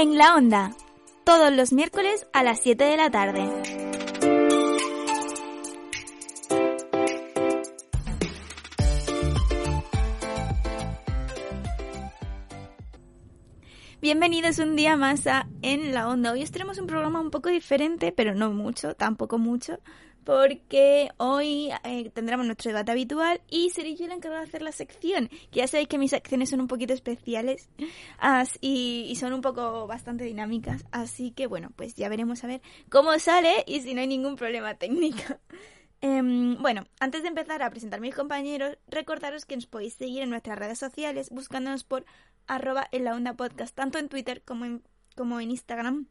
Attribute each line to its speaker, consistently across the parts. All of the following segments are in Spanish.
Speaker 1: En la onda, todos los miércoles a las 7 de la tarde. Bienvenidos un día más a En la Onda. Hoy os tenemos un programa un poco diferente, pero no mucho, tampoco mucho, porque hoy eh, tendremos nuestro debate habitual y seré yo la encargada de hacer la sección, que ya sabéis que mis secciones son un poquito especiales y, son un poco bastante dinámicas, así que bueno, pues ya veremos a ver cómo sale y si no hay ningún problema técnico. Em, bueno, antes de empezar a presentar a mis compañeros, recordaros que nos podéis seguir en nuestras redes sociales buscándonos por arroba en la onda podcast, tanto en Twitter como en, como en Instagram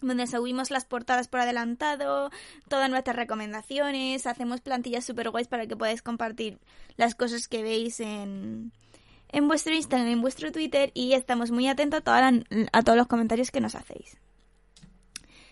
Speaker 1: donde subimos las portadas por adelantado, todas nuestras recomendaciones, hacemos plantillas super guays para que podáis compartir las cosas que veis en, en vuestro Instagram, en vuestro Twitter y estamos muy atentos a, a todos los comentarios que nos hacéis.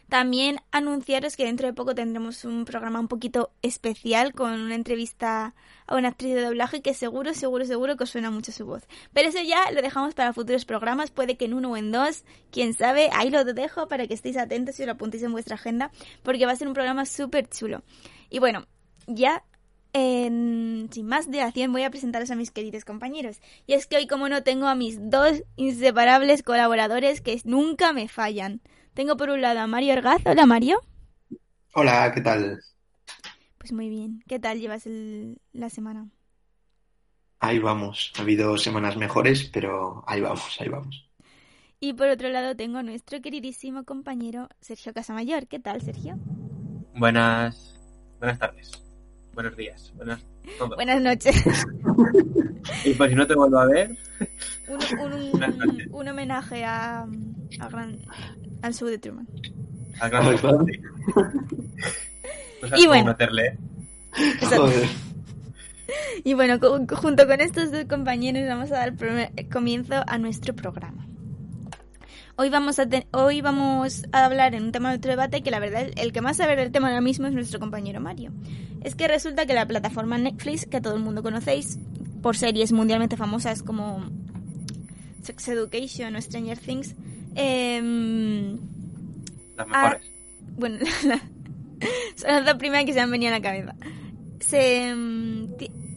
Speaker 1: También anunciaros que dentro de poco tendremos un programa un poquito especial con una entrevista a una actriz de doblaje que seguro, seguro, seguro que os suena mucho su voz. Pero eso ya lo dejamos para futuros programas, puede que en uno o en dos, quién sabe, ahí lo dejo para que estéis atentos y lo apuntéis en vuestra agenda, porque va a ser un programa súper chulo. Y bueno, ya sin más dilación voy a presentaros a mis queridos compañeros. Y es que hoy como no tengo a mis dos inseparables colaboradores que nunca me fallan. Tengo por un lado a Mario Orgaz. Hola, Mario.
Speaker 2: Hola, ¿qué tal?
Speaker 1: Pues muy bien. ¿Qué tal llevas la semana?
Speaker 2: Ahí vamos. Ha habido semanas mejores, pero ahí vamos, ahí vamos.
Speaker 1: Y por otro lado tengo a nuestro queridísimo compañero Sergio Casamayor. ¿Qué tal, Sergio?
Speaker 3: Buenas, buenas tardes, buenos días, buenas,
Speaker 1: buenas noches.
Speaker 3: y por si no te vuelvo a ver,
Speaker 1: un, un homenaje a, a gran, al sur de Truman. y bueno. Y bueno, junto con estos dos compañeros vamos a dar comienzo a nuestro programa. Hoy vamos, a hoy vamos a hablar en un tema de otro debate que la verdad el que más sabe del tema ahora mismo es nuestro compañero Mario. Es que resulta que la plataforma Netflix, que todo el mundo conocéis, por series mundialmente famosas como Sex Education o Stranger Things, eh,
Speaker 3: las mejores.
Speaker 1: bueno, son las primeras que se han venido a la cabeza. Se, mm,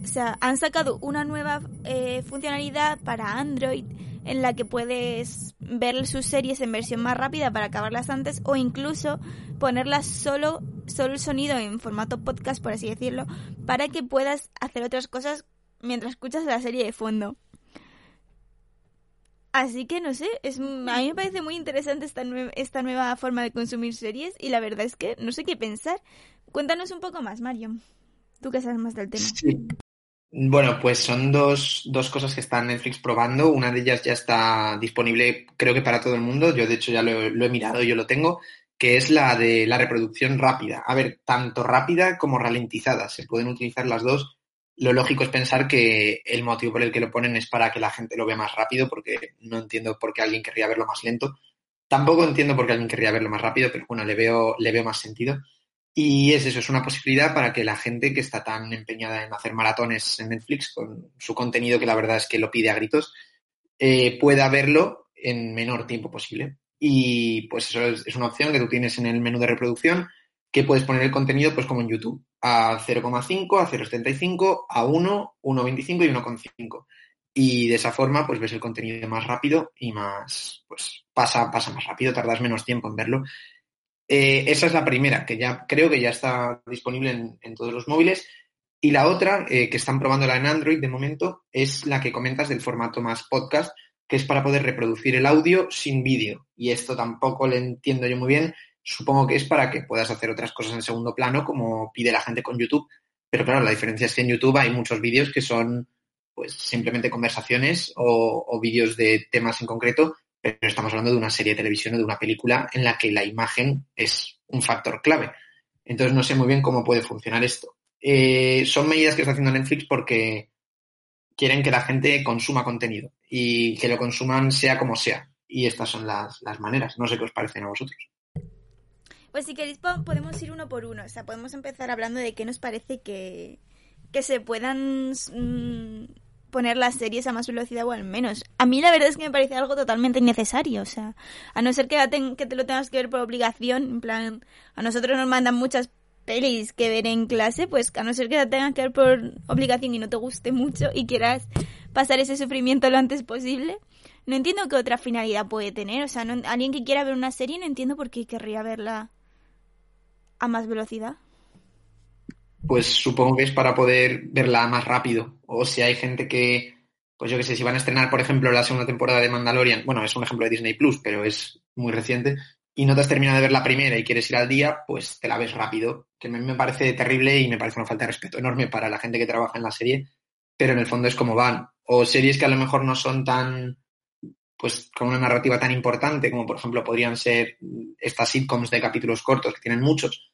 Speaker 1: o sea, han sacado una nueva eh, funcionalidad para Android en la que puedes ver sus series en versión más rápida para acabarlas antes o incluso ponerlas solo, solo el sonido en formato podcast, por así decirlo, para que puedas hacer otras cosas mientras escuchas la serie de fondo. Así que no sé, es, a mí me parece muy interesante esta, esta nueva forma de consumir series y la verdad es que no sé qué pensar. Cuéntanos un poco más, Mario. Tú que sabes más del tema.
Speaker 2: Sí. Bueno, pues son dos, dos cosas que está Netflix probando. Una de ellas ya está disponible, creo que para todo el mundo. Yo, de hecho, ya lo, he mirado, yo lo tengo, que es la de la reproducción rápida. A ver, tanto rápida como ralentizada. Se pueden utilizar las dos lo lógico es pensar que el motivo por el que lo ponen es para que la gente lo vea más rápido, porque no entiendo por qué alguien querría verlo más lento. Tampoco entiendo por qué alguien querría verlo más rápido, pero bueno, le veo, le veo más sentido. Y es eso, es una posibilidad para que la gente que está tan empeñada en hacer maratones en Netflix con su contenido, que la verdad es que lo pide a gritos, eh, pueda verlo en menor tiempo posible. Y pues eso es, es, una opción que tú tienes en el menú de reproducción, que puedes poner el contenido pues como en YouTube a 0,5, a 0,75, a 1, 1,25 y 1,5. Y de esa forma, pues ves el contenido más rápido y más, pues pasa, pasa más rápido, tardas menos tiempo en verlo. Eh, esa es la primera, que ya creo que ya está disponible en, todos los móviles. Y la otra, eh, que están probándola en Android de momento, es la que comentas del formato más podcast, que es para poder reproducir el audio sin vídeo. Y esto tampoco le entiendo yo muy bien supongo que es para que puedas hacer otras cosas en segundo plano, como pide la gente con YouTube. Pero claro, la diferencia es que en YouTube hay muchos vídeos que son pues simplemente conversaciones o, o vídeos de temas en concreto, pero estamos hablando de una serie de televisión o de una película en la que la imagen es un factor clave. Entonces no sé muy bien cómo puede funcionar esto. Eh, son medidas que está haciendo Netflix porque quieren que la gente consuma contenido y que lo consuman sea como sea. Y estas son las, las maneras. No sé qué os parecen a vosotros.
Speaker 1: Pues si queréis po- podemos ir uno por uno. O sea, podemos empezar hablando de qué nos parece que, que se puedan mm, poner las series a más velocidad o al menos. A mí la verdad es que me parece algo totalmente innecesario. O sea, a no ser que, ten- que te lo tengas que ver por obligación, en plan, a nosotros nos mandan muchas pelis que ver en clase, pues a no ser que la tengas que ver por obligación y no te guste mucho y quieras pasar ese sufrimiento lo antes posible. No entiendo qué otra finalidad puede tener. O sea, no- alguien que quiera ver una serie no entiendo por qué querría verla a más velocidad.
Speaker 2: Pues supongo que es para poder verla más rápido. O si hay gente que, pues yo qué sé, si van a estrenar, por ejemplo, la segunda temporada de Mandalorian, bueno, es un ejemplo de Disney Plus, pero es muy reciente, y no te has terminado de ver la primera y quieres ir al día, pues te la ves rápido, que me, me parece terrible y me parece una falta de respeto enorme para la gente que trabaja en la serie, pero en el fondo es como van. O series que a lo mejor no son tan, pues con una narrativa tan importante como por ejemplo podrían ser estas sitcoms de capítulos cortos que tienen muchos,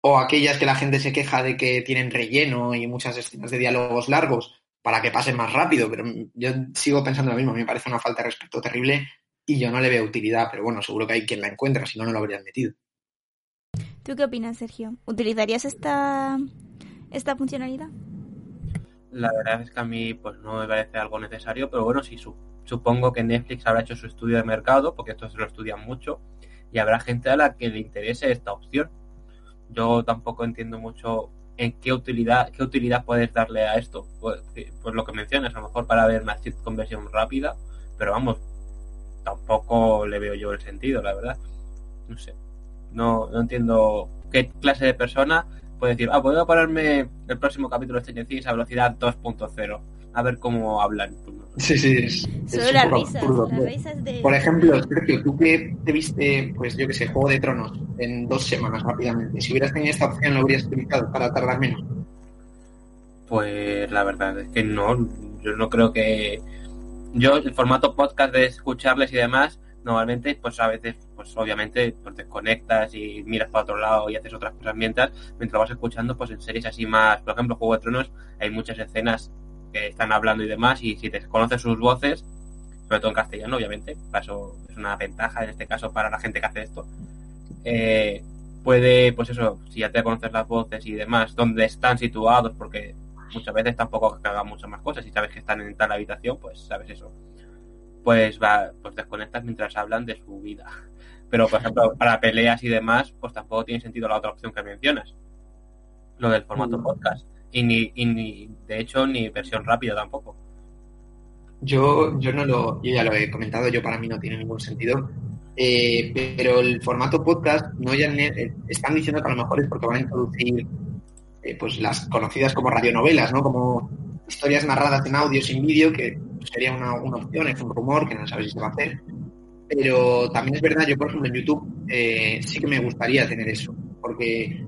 Speaker 2: o aquellas que la gente se queja de que tienen relleno y muchas escenas de diálogos largos para que pasen más rápido, pero yo sigo pensando lo mismo, me parece una falta de respeto terrible y yo no le veo utilidad, pero bueno, seguro que hay quien la encuentra, si no, no lo habrían metido.
Speaker 1: ¿Tú qué opinas, Sergio? ¿Utilizarías esta, esta funcionalidad?
Speaker 3: La verdad es que a mí pues no me parece algo necesario, pero bueno, sí su- supongo que Netflix habrá hecho su estudio de mercado, porque esto se lo estudian mucho, y habrá gente a la que le interese esta opción. Yo tampoco entiendo mucho en qué utilidad, qué utilidad puedes darle a esto. Pues, lo que mencionas, a lo mejor para ver una sitcom versión rápida, pero vamos, tampoco le veo yo el sentido, la verdad. No sé. No, no entiendo qué clase de persona puede decir, ah, puedo ponerme el próximo capítulo de Stranger Things a velocidad 2.0, a ver cómo hablan. Pues.
Speaker 2: Sí, sí, es,
Speaker 1: Solo
Speaker 2: es un
Speaker 1: las
Speaker 2: poco
Speaker 1: risas,
Speaker 2: absurdo.
Speaker 1: las risas de...
Speaker 2: Por ejemplo, Sergio, tú que te viste, pues yo que sé, Juego de Tronos en dos semanas rápidamente, si hubieras tenido esta opción, ¿lo habrías utilizado para tardar menos?
Speaker 3: Pues la verdad es que no, yo no creo que... Yo, el formato podcast de escucharles y demás, normalmente, pues a veces, pues obviamente, pues desconectas y miras para otro lado y haces otras cosas mientras, mientras vas escuchando, pues en series así más, por ejemplo, Juego de Tronos, hay muchas escenas que están hablando y demás, y si te conoces sus voces, sobre todo en castellano, obviamente, para eso es una ventaja en este caso para la gente que hace esto, eh, puede, pues eso, si ya te conoces las voces y demás, dónde están situados, porque muchas veces tampoco que hagan muchas más cosas, y sabes que están en tal habitación, pues sabes eso. Pues va, pues desconectas mientras hablan de su vida. Pero, por ejemplo, para peleas y demás, pues tampoco tiene sentido la otra opción que mencionas. Lo del formato
Speaker 2: Mm.
Speaker 3: podcast. Y ni, ni, de hecho, ni versión rápida tampoco.
Speaker 2: Yo, yo no lo, yo ya lo he comentado, yo para mí no tiene ningún sentido. Eh, pero el formato podcast, no ya eh, están diciendo que a lo mejor es porque van a introducir eh, pues las conocidas como radionovelas, ¿no? Como historias narradas en audio sin vídeo, que sería una, una opción, es un rumor que no sabes si se va a hacer. Pero también es verdad, yo por ejemplo en YouTube sí que me gustaría tener eso, porque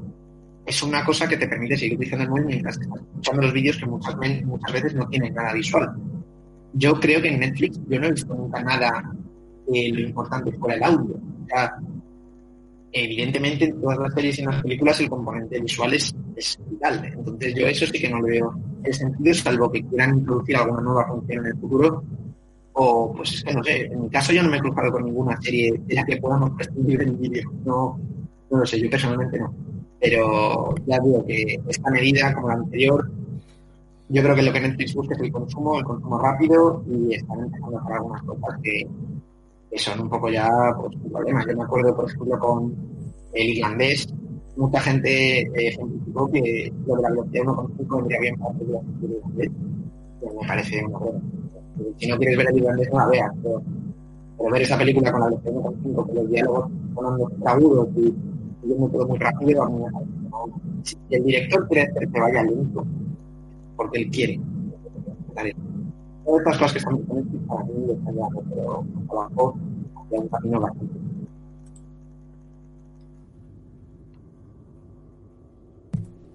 Speaker 2: es una cosa que te permite seguir utilizando el móvil mientras estás escuchando los vídeos que muchas, ve- muchas veces no tienen nada visual. Yo creo que en Netflix yo no he visto nunca nada que lo importante fuera el audio. O sea, evidentemente en todas las series y en las películas el componente visual es, es vital. Entonces yo eso sí que no le veo el sentido, salvo que quieran introducir alguna nueva función en el futuro. O pues es que no sé, en mi caso yo no me he cruzado con ninguna serie de la que podamos prescindir del vídeo. No, no lo sé, yo personalmente no. Pero ya digo que esta medida, como la anterior, yo creo que lo que Netflix busca es el consumo, el consumo rápido y están empezando a hacer algunas cosas que, que son un poco ya pues, un problema. Yo me acuerdo, por ejemplo, con el irlandés, mucha gente eh, ejemplificó que lo de la velocidad 1.5 vendría bien para del irlandés. Que me parece una buena. Si no quieres ver el irlandés, no la veas. Pero, pero ver esa película con la velocidad 1.5, con los diálogos sonando agudos y muy rápido, el director quiere hacer que vaya lento, porque él quiere. Todas estas cosas que están disponibles para mí están pero a lo mejor hay un camino bastante.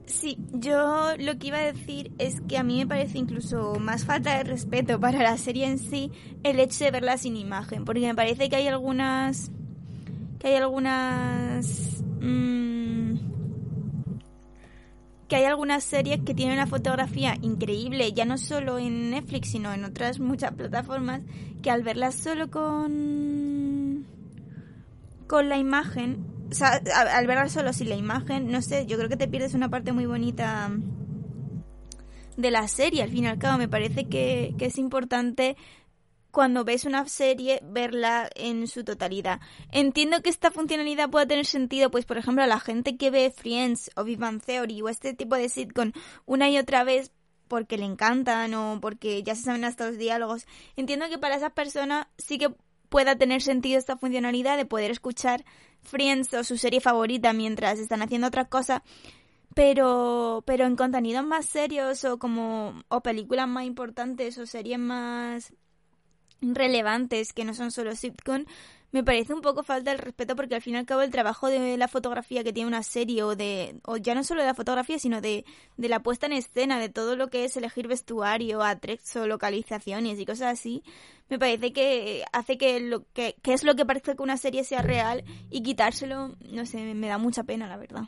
Speaker 1: Sí, yo lo que iba a decir es que a mí me parece incluso más falta de respeto para la serie en sí el hecho de verla sin imagen, porque me parece que hay algunas que hay algunas mmm, que hay algunas series que tienen una fotografía increíble, ya no solo en Netflix, sino en otras muchas plataformas, que al verlas solo con con la imagen o sea, al verla solo sin la imagen, no sé, yo creo que te pierdes una parte muy bonita de la serie. Al fin y al cabo, me parece que, que es importante cuando ves una serie verla en su totalidad. Entiendo que esta funcionalidad pueda tener sentido, pues por ejemplo, a la gente que ve Friends o Big Theory o este tipo de sitcom una y otra vez porque le encantan o porque ya se saben hasta los diálogos. Entiendo que para esas personas sí que pueda tener sentido esta funcionalidad de poder escuchar Friends o su serie favorita mientras están haciendo otra cosa, pero pero en contenidos más serios o como o películas más importantes o series más relevantes que no son solo sitcom me parece un poco falta el respeto porque al fin y al cabo el trabajo de la fotografía que tiene una serie o de o ya no solo de la fotografía sino de, de la puesta en escena de todo lo que es elegir vestuario o localizaciones y cosas así me parece que hace que lo que, que es lo que parece que una serie sea real y quitárselo no sé me da mucha pena la verdad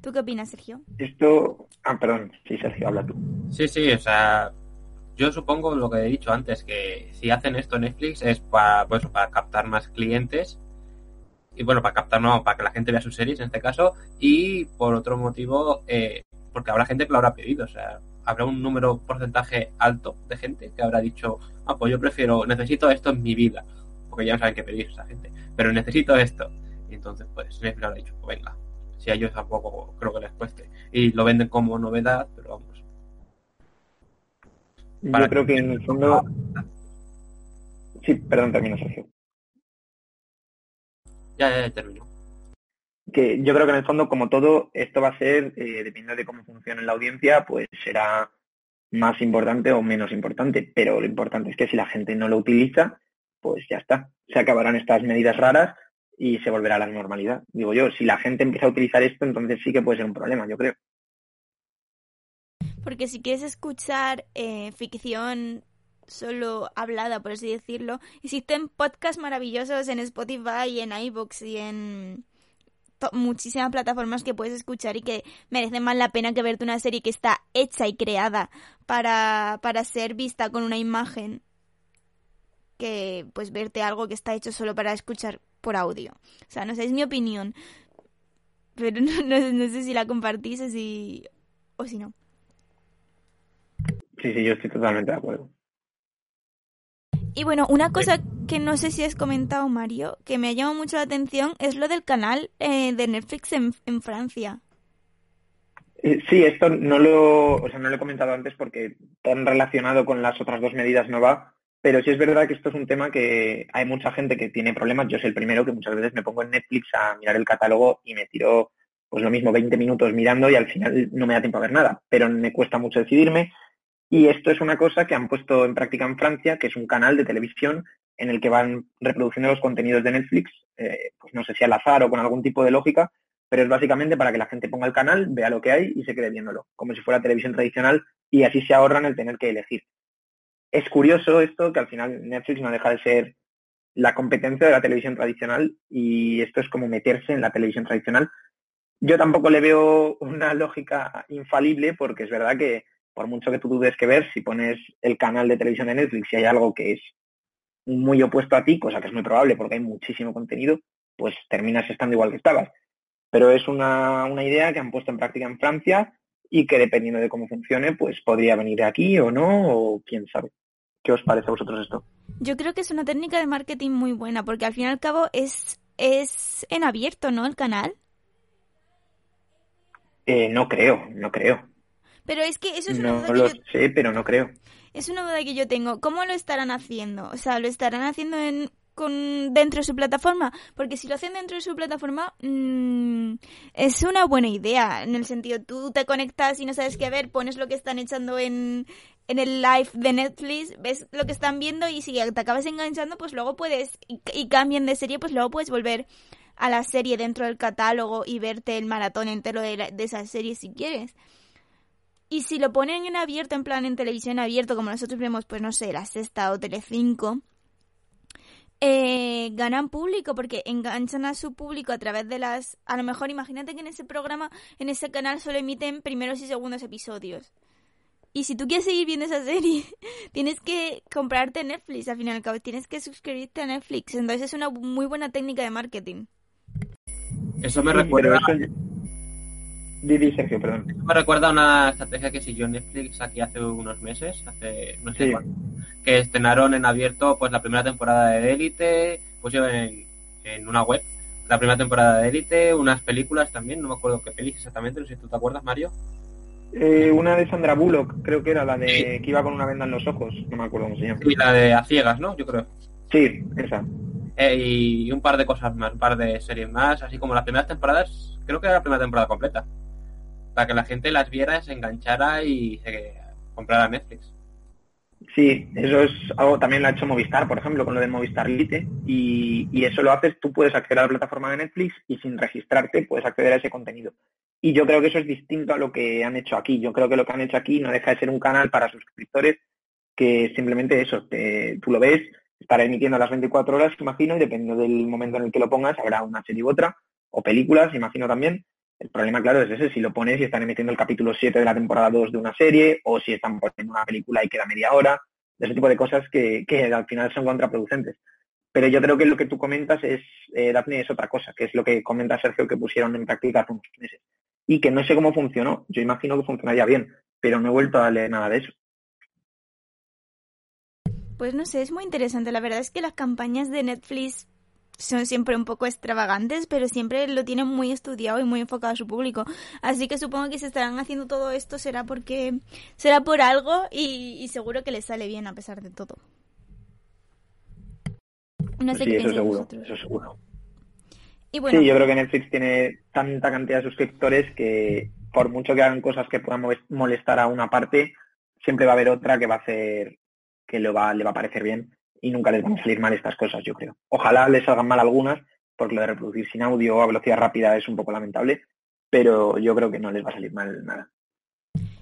Speaker 1: ¿Tú qué opinas, Sergio?
Speaker 2: Esto... Ah, perdón. Sí, Sergio, habla tú.
Speaker 3: Sí, sí, o sea, yo supongo lo que he dicho antes, que si hacen esto Netflix es para, pues, para captar más clientes y bueno, para captar, no, para que la gente vea sus series en este caso y por otro motivo, eh, porque habrá gente que lo habrá pedido, o sea, habrá un número, porcentaje alto de gente que habrá dicho, ah, pues yo prefiero, necesito esto en mi vida, porque ya no saben qué pedir esa gente, pero necesito esto. Entonces, pues Netflix habrá dicho, pues venga, si a ellos tampoco creo que les cueste. Y lo venden como novedad, pero vamos
Speaker 2: yo creo que en el fondo... Sí, perdón, termino, Sergio.
Speaker 3: Ya, ya, ya termino.
Speaker 2: Que yo creo que en el fondo, como todo, esto va a ser, eh, dependiendo de cómo funcione la audiencia, pues será más importante o menos importante. Pero lo importante es que si la gente no lo utiliza, pues ya está. Se acabarán estas medidas raras y se volverá a la normalidad. Digo yo, si la gente empieza a utilizar esto, entonces sí que puede ser un problema, yo creo
Speaker 1: porque si quieres escuchar eh, ficción solo hablada, por así decirlo, existen podcasts maravillosos en Spotify y en iVoox y en muchísimas plataformas que puedes escuchar y que merecen más la pena que verte una serie que está hecha y creada para, para ser vista con una imagen que pues verte algo que está hecho solo para escuchar por audio. O sea, no sé, es mi opinión. Pero no, no, sé si la compartís o si, o si no.
Speaker 2: Sí, sí, yo estoy totalmente de acuerdo.
Speaker 1: Y bueno, una cosa que no sé si has comentado, Mario, que me ha llamado mucho la atención, es lo del canal eh, de Netflix en, en Francia.
Speaker 2: Eh, sí, esto no lo, o sea, no lo he comentado antes porque tan relacionado con las otras dos medidas no va, pero sí es verdad que esto es un tema que hay mucha gente que tiene problemas. Yo soy el primero que muchas veces me pongo en Netflix a mirar el catálogo y me tiro, pues lo mismo, 20 minutos mirando y al final no me da tiempo a ver nada, pero me cuesta mucho decidirme y esto es una cosa que han puesto en práctica en Francia, que es un canal de televisión en el que van reproduciendo los contenidos de Netflix, eh, pues no sé si al azar o con algún tipo de lógica, pero es básicamente para que la gente ponga el canal, vea lo que hay y se quede viéndolo, como si fuera televisión tradicional y así se ahorran el tener que elegir. Es curioso esto, que al final Netflix no deja de ser la competencia de la televisión tradicional y esto es como meterse en la televisión tradicional. Yo tampoco le veo una lógica infalible porque es verdad que por mucho que tú dudes que ver, si pones el canal de televisión de Netflix y hay algo que es muy opuesto a ti, cosa que es muy probable porque hay muchísimo contenido, pues terminas estando igual que estabas. Pero es una, una idea que han puesto en práctica en Francia y que dependiendo de cómo funcione, pues podría venir aquí o no, o quién sabe. ¿Qué os parece a vosotros esto?
Speaker 1: Yo creo que es una técnica de marketing muy buena, porque al fin y al cabo es, es en abierto, ¿no? El canal.
Speaker 2: Eh, no creo, no creo.
Speaker 1: Pero es que eso es una
Speaker 2: duda lo que yo... sé, pero no creo.
Speaker 1: Es una duda que yo tengo. ¿Cómo lo estarán haciendo? O sea, ¿lo estarán haciendo en, con, dentro de su plataforma? Porque si lo hacen dentro de su plataforma, mmm, es una buena idea. En el sentido, tú te conectas y no sabes qué ver, pones lo que están echando en, en el live de Netflix, ves lo que están viendo y si te acabas enganchando, pues luego puedes, y, y cambian de serie, pues luego puedes volver a la serie dentro del catálogo y verte el maratón entero de, de esa serie si quieres. Y si lo ponen en abierto, en plan en televisión abierto, como nosotros vemos, pues no sé, la sexta o Telecinco, eh, ganan público porque enganchan a su público a través de las... A lo mejor imagínate que en ese programa, en ese canal solo emiten primeros y segundos episodios. Y si tú quieres seguir viendo esa serie, tienes que comprarte Netflix al final y al cabo, tienes que suscribirte a Netflix. Entonces es una muy buena técnica de marketing.
Speaker 3: Eso me recuerda...
Speaker 2: Didi Sergio, perdón.
Speaker 3: Me recuerda una estrategia que siguió Netflix aquí hace unos meses, hace no sé
Speaker 2: Sí.
Speaker 3: cuándo, que estrenaron en abierto pues la primera temporada de Élite, pusieron en, en una web la primera temporada de Élite, unas películas también, no me acuerdo qué pelis exactamente, no sé si tú te acuerdas, Mario.
Speaker 2: Eh, una de Sandra Bullock, creo que era la de que iba con una venda en los ojos, no me acuerdo cómo se llama.
Speaker 3: Y la de A Ciegas, ¿no? Yo creo.
Speaker 2: Sí, esa.
Speaker 3: Eh, y un par de cosas más, un par de series más, así como las primeras temporadas, creo que era la primera temporada completa. Para que la gente las viera, se enganchara y se comprara Netflix.
Speaker 2: Sí, eso es algo también lo ha hecho Movistar, por ejemplo, con lo de Movistar Lite. Y, eso lo haces, tú puedes acceder a la plataforma de Netflix y sin registrarte puedes acceder a ese contenido. Y yo creo que eso es distinto a lo que han hecho aquí. Yo creo que lo que han hecho aquí no deja de ser un canal para suscriptores que simplemente eso, tú lo ves, estará emitiendo a las 24 horas, imagino, y dependiendo del momento en el que lo pongas, habrá una serie u otra, o películas, imagino también. El problema, claro, es ese, si lo pones y están emitiendo el capítulo 7 de la temporada 2 de una serie, o si están poniendo una película y queda media hora, ese tipo de cosas que, que al final son contraproducentes. Pero yo creo que lo que tú comentas es, eh, Daphne, es otra cosa, que es lo que comenta Sergio que pusieron en práctica hace unos meses. Y que no sé cómo funcionó. Yo imagino que funcionaría bien, pero no he vuelto a leer nada de eso.
Speaker 1: Pues no sé, es muy interesante. La verdad es que las campañas de Netflix son siempre un poco extravagantes, pero siempre lo tienen muy estudiado y muy enfocado a su público. Así que supongo que si estarán haciendo todo esto será porque será por algo y, y seguro que les sale bien a pesar de todo. No sé
Speaker 2: sí,
Speaker 1: qué
Speaker 2: eso seguro,
Speaker 1: vosotros.
Speaker 2: eso seguro.
Speaker 1: Y bueno,
Speaker 2: Sí, yo creo que Netflix tiene tanta cantidad de suscriptores que por mucho que hagan cosas que puedan moles- molestar a una parte, siempre va a haber otra que va a hacer que le va, le va a parecer bien y nunca les van a salir mal estas cosas, yo creo. Ojalá les salgan mal algunas, porque lo de reproducir sin audio a velocidad rápida es un poco lamentable, pero yo creo que no les va a salir mal nada.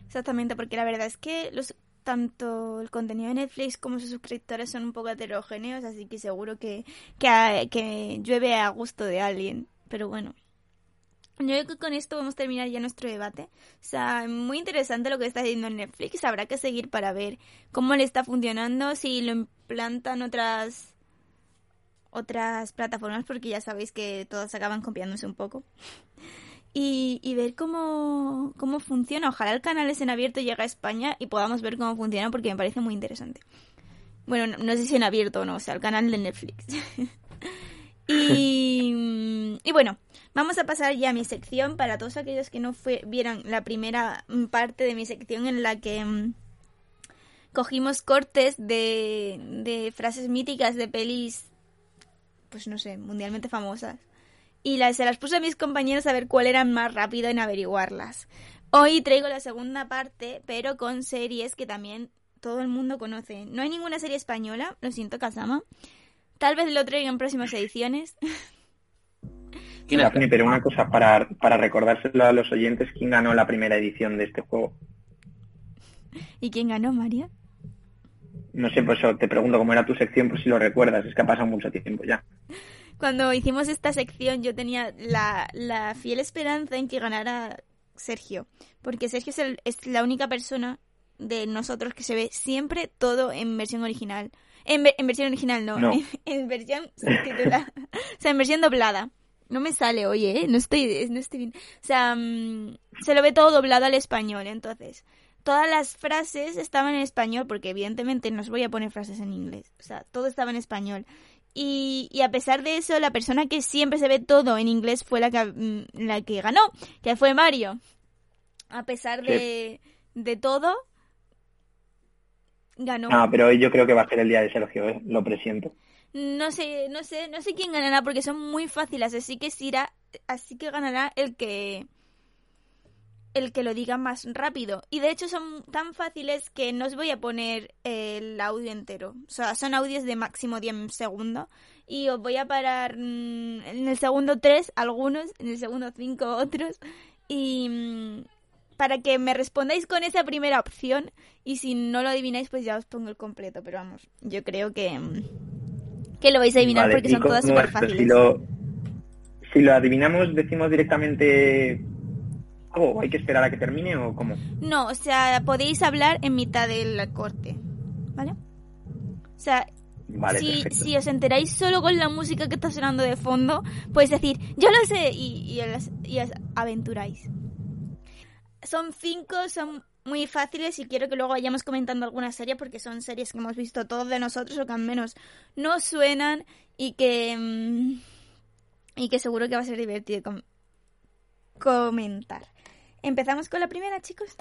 Speaker 1: Exactamente, porque la verdad es que los tanto el contenido de Netflix como sus suscriptores son un poco heterogéneos, así que seguro que, que, que llueve a gusto de alguien. Pero bueno, yo creo que con esto vamos a terminar ya nuestro debate. O sea, muy interesante lo que está haciendo Netflix. Habrá que seguir para ver cómo le está funcionando, si lo implantan otras otras plataformas, porque ya sabéis que todas acaban copiándose un poco y, y ver cómo, cómo funciona. Ojalá el canal es en abierto llegue a España y podamos ver cómo funciona porque me parece muy interesante. Bueno, no, no sé si en abierto o no, o sea, el canal de Netflix. y, y bueno, vamos a pasar ya a mi sección para todos aquellos que no fue, vieran la primera mm, parte de mi sección en la que mm, cogimos cortes de, de frases míticas de pelis, pues no sé, mundialmente famosas y se las puse a mis compañeros a ver cuál era más rápido en averiguarlas. Hoy traigo la segunda parte, pero con series que también todo el mundo conoce. No hay ninguna serie española, lo siento, Kasama. Tal vez lo traiga en próximas ediciones.
Speaker 3: ¿Quién es?
Speaker 2: Daphne, pero una cosa para, para recordárselo a los oyentes, ¿quién ganó la primera edición de este juego?
Speaker 1: ¿Y quién ganó, María?
Speaker 2: No sé, pues te pregunto cómo era tu sección, por si lo recuerdas, es que ha pasado mucho tiempo ya.
Speaker 1: Cuando hicimos esta sección yo tenía la, la fiel esperanza en que ganara Sergio, porque Sergio es, el- es la única persona de nosotros que se ve siempre todo en versión original. En, en versión original no,
Speaker 2: No.
Speaker 1: En, en versión subtitulada. o sea, en versión doblada. No me sale, oye, ¿eh? no estoy, no estoy bien. O sea, mm, se lo ve todo doblado al español, entonces. Todas las frases estaban en español, porque evidentemente no os voy a poner frases en inglés. O sea, todo estaba en español. Y, y a pesar de eso, la persona que siempre se ve todo en inglés fue la que, mm, la que ganó, que fue Mario. A pesar de, de todo, ganó.
Speaker 2: Ah, pero hoy yo creo que va a ser el día de Sergio, ¿eh? lo presiento.
Speaker 1: No sé, no sé, no sé quién ganará porque son muy fáciles, así que será, así que ganará el que el que lo diga más rápido. Y de hecho son tan fáciles que no os voy a poner el audio entero. O sea, son audios de máximo 10 segundos. Y os voy a parar mm, en el segundo 3 algunos, en el segundo 5 otros. Y mm, para que me respondáis con esa primera opción. Y si no lo adivináis, pues ya os pongo el completo. Pero vamos, yo creo que, mm, que lo vais a adivinar
Speaker 2: Vale,
Speaker 1: porque
Speaker 2: ¿y
Speaker 1: son todas súper
Speaker 2: es? Pues
Speaker 1: fáciles.
Speaker 2: Si lo, si lo adivinamos, decimos directamente algo, hay que esperar a que termine o cómo.
Speaker 1: No, o sea, podéis hablar en mitad del corte, ¿vale? O sea,
Speaker 2: Vale,
Speaker 1: si, os enteráis solo con la música que está sonando de fondo, podéis decir, yo lo sé, y, y, os, y os aventuráis. Son cinco, son muy fáciles y quiero que luego vayamos comentando algunas series porque son series que hemos visto todos de nosotros o que al menos nos suenan y que... mm, y que seguro que va a ser divertido com- comentar. Empezamos con la primera, chicos.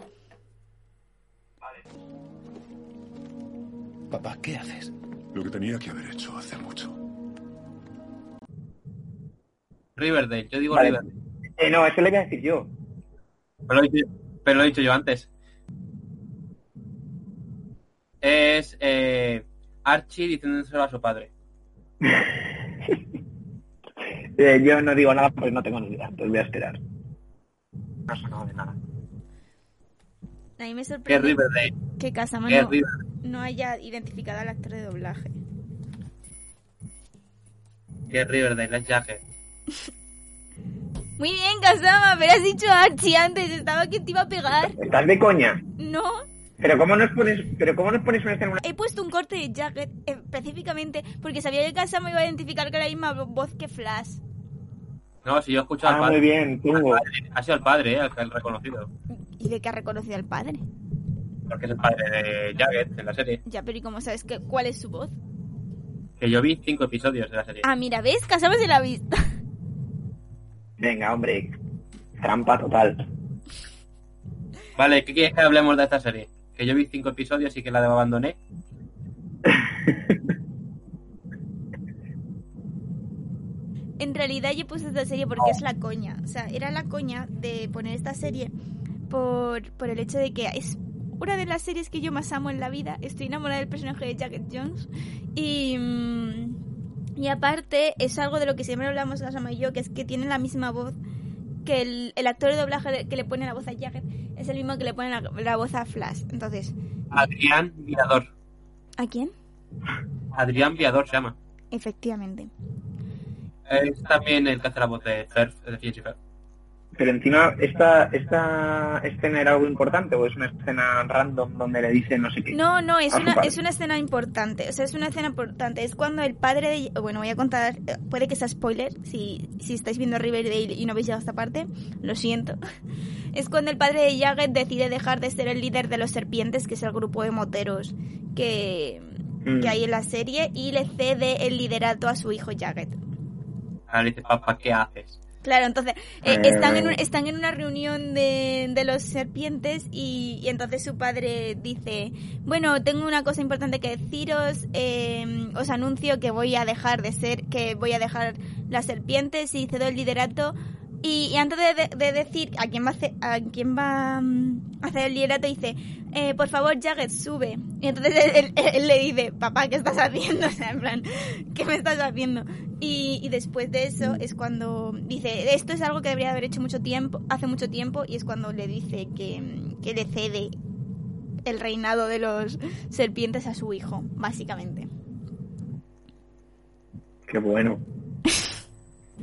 Speaker 4: Papá, ¿qué haces? Lo que tenía que haber hecho hace mucho.
Speaker 3: Riverdale, yo digo
Speaker 2: Vale.
Speaker 3: Riverdale.
Speaker 2: Eh, no, eso le voy a decir yo.
Speaker 3: Pero lo, he dicho, pero lo he dicho yo antes. Es eh, Archie diciéndoselo a su padre.
Speaker 2: Eh, yo no digo nada porque no tengo ni idea, entonces voy a esperar. No sonado de nada.
Speaker 1: A mí me
Speaker 3: ¿Qué es
Speaker 1: sorprende que Casama
Speaker 3: ¿Qué es
Speaker 1: no, haya identificado al actor de doblaje.
Speaker 3: ¿Qué es Riverdale? Es Jagger.
Speaker 1: Muy bien, Casama, pero has dicho Archie antes, estaba que te iba a pegar.
Speaker 2: ¿Estás de coña?
Speaker 1: No,
Speaker 2: ¿Pero cómo nos pones, pero cómo nos pones una escena en una...
Speaker 1: he puesto un corte de Jacket eh, específicamente porque sabía que Casama iba a identificar que era la misma voz que Flash.
Speaker 3: No, si yo escucho al
Speaker 2: Ah,
Speaker 3: padre.
Speaker 2: muy bien.
Speaker 3: Ha sido el padre, eh, reconocido.
Speaker 1: ¿Y de qué ha reconocido al padre?
Speaker 3: Porque es el padre de Jagger en la serie.
Speaker 1: Ya, pero ¿y cómo sabes que, cuál es su voz?
Speaker 3: Que yo vi cinco episodios de la serie.
Speaker 1: Ah, mira, ¿ves? Casama se la ha visto.
Speaker 2: Venga, hombre. Trampa total.
Speaker 3: Vale, ¿qué quieres que hablemos de esta serie? Que yo vi cinco episodios y que la abandoné.
Speaker 1: En realidad yo puse esta serie porque es la coña. O sea, era la coña de poner esta serie por, por el hecho de que es una de las series que yo más amo en la vida. Estoy enamorada del personaje de Jacket Jones. Y, mm, y aparte es algo de lo que siempre hablamos Gasama y yo, que es que tiene la misma voz que el, el actor de doblaje que le pone la voz a Jacket es el mismo que le pone la, la voz a Flash. Entonces,
Speaker 3: Adrián Viador.
Speaker 1: ¿a quién?
Speaker 3: Adrián Viador se llama.
Speaker 1: Efectivamente.
Speaker 3: Es también el que hace la voz de Surf, de y Ferb.
Speaker 2: Pero encima, ¿esta, ¿esta escena era algo importante o es una escena random donde le dice no sé qué?
Speaker 1: No, no, es una,
Speaker 2: padre?
Speaker 1: es una escena importante. O sea, es una escena importante. Es cuando el padre de... Bueno, voy a contar... Puede que sea spoiler. Si, si estáis viendo Riverdale y no habéis llegado a esta parte, lo siento. Es cuando el padre de Jagged decide dejar de ser el líder de los serpientes, que es el grupo de moteros que,
Speaker 2: Mm.
Speaker 1: que hay en la serie, y le cede el liderato a su hijo Jagged.
Speaker 3: Ahora dice, papá, ¿qué haces?
Speaker 1: Claro, entonces eh, están, en un- están en una reunión de, de los serpientes y, y entonces su padre dice, bueno, tengo una cosa importante que deciros, eh, os anuncio que voy a dejar de ser, que voy a dejar las serpientes y cedo el liderato. Y, y antes de, de- de decir a quién va a hacer, a quién va mm, a hacer el liderato, dice, eh, por favor, Jagged, sube. Y entonces él, él- él le dice, papá, ¿qué estás haciendo? O sea, en plan, ¿qué me estás haciendo? Y, y después de eso es cuando dice, esto es algo que debería haber hecho mucho tiempo, hace mucho tiempo, y es cuando le dice que, que le cede el reinado de los serpientes a su hijo, básicamente.
Speaker 2: Qué bueno.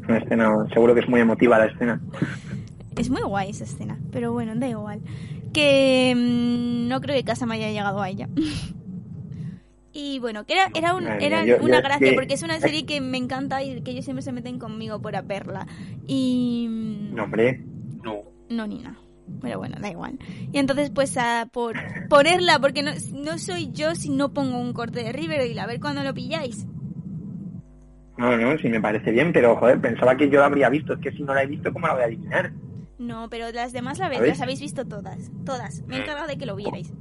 Speaker 2: Una escena, seguro que es muy emotiva la escena.
Speaker 1: Es muy guay esa escena, pero bueno, da igual. Que mm, no creo que Kasama haya llegado a ella. y bueno, que era, era, un- era
Speaker 2: mía, yo-
Speaker 1: una
Speaker 2: yo-
Speaker 1: gracia,
Speaker 2: que-
Speaker 1: porque es una serie que me encanta y que ellos siempre se meten conmigo por verla. Y... mm,
Speaker 2: No, hombre.
Speaker 3: No.
Speaker 1: No, ni nada. Pero bueno, da igual. Y entonces, pues, a por ponerla, porque no, no soy yo si no pongo un corte de Riverdale, a ver cuándo lo pilláis.
Speaker 2: No, no, sí me parece bien, pero joder, pensaba que yo la habría visto. Es que si no la he visto, ¿cómo la voy a adivinar?
Speaker 1: No, pero las demás la las habéis visto todas. Todas. Me he encargado de que lo vierais.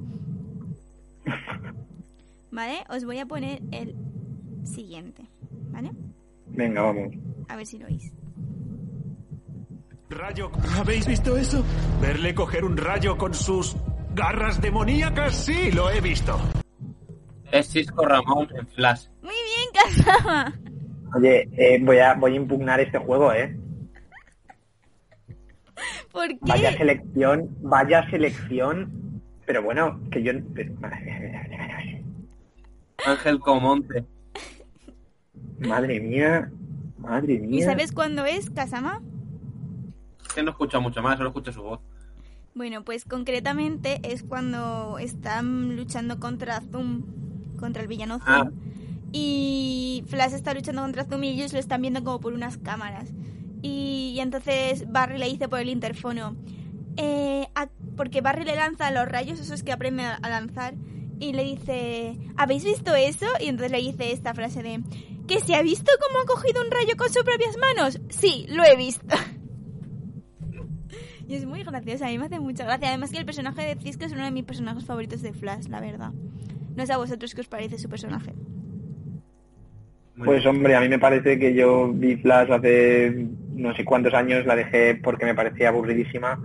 Speaker 1: ¿Vale? Os voy a poner el siguiente. ¿Vale?
Speaker 2: Venga, vamos.
Speaker 1: A ver si lo oís.
Speaker 4: Rayo, ¿habéis visto eso? Verle coger un rayo con sus garras demoníacas, sí, lo he visto.
Speaker 3: Es Cisco Ramón en Flash.
Speaker 1: Muy bien, Kazama.
Speaker 2: Oye, eh, voy, a, voy a impugnar este juego, ¿eh?
Speaker 1: ¿Por qué?
Speaker 2: Vaya selección, vaya selección. Pero bueno, que yo...
Speaker 3: Ángel Comonte.
Speaker 2: Madre mía, madre mía.
Speaker 1: ¿Y sabes cuándo es, Kazama?
Speaker 3: Que no escucha mucho más, solo escucho su voz.
Speaker 1: Bueno, pues concretamente es cuando están luchando contra Zoom, contra el villano Zoom.
Speaker 3: Ah.
Speaker 1: Y Flash está luchando contra Zoom y ellos lo están viendo como por unas cámaras. Y, entonces Barry le dice por el interfono, eh, porque Barry le lanza los rayos, esos que aprende a a lanzar, y le dice, ¿habéis visto eso? Y entonces le dice esta frase de, ¿que se ha visto cómo ha cogido un rayo con sus propias manos? Sí, lo he visto. Y es muy graciosa, a mí me hace mucha gracia. Además que el personaje de Cisco es uno de mis personajes favoritos de Flash, la verdad. No sé a vosotros qué os parece su personaje.
Speaker 3: Muy
Speaker 2: Pues
Speaker 3: bien.
Speaker 2: hombre, a mí me parece que yo vi Flash hace no sé cuántos años, la dejé porque me parecía aburridísima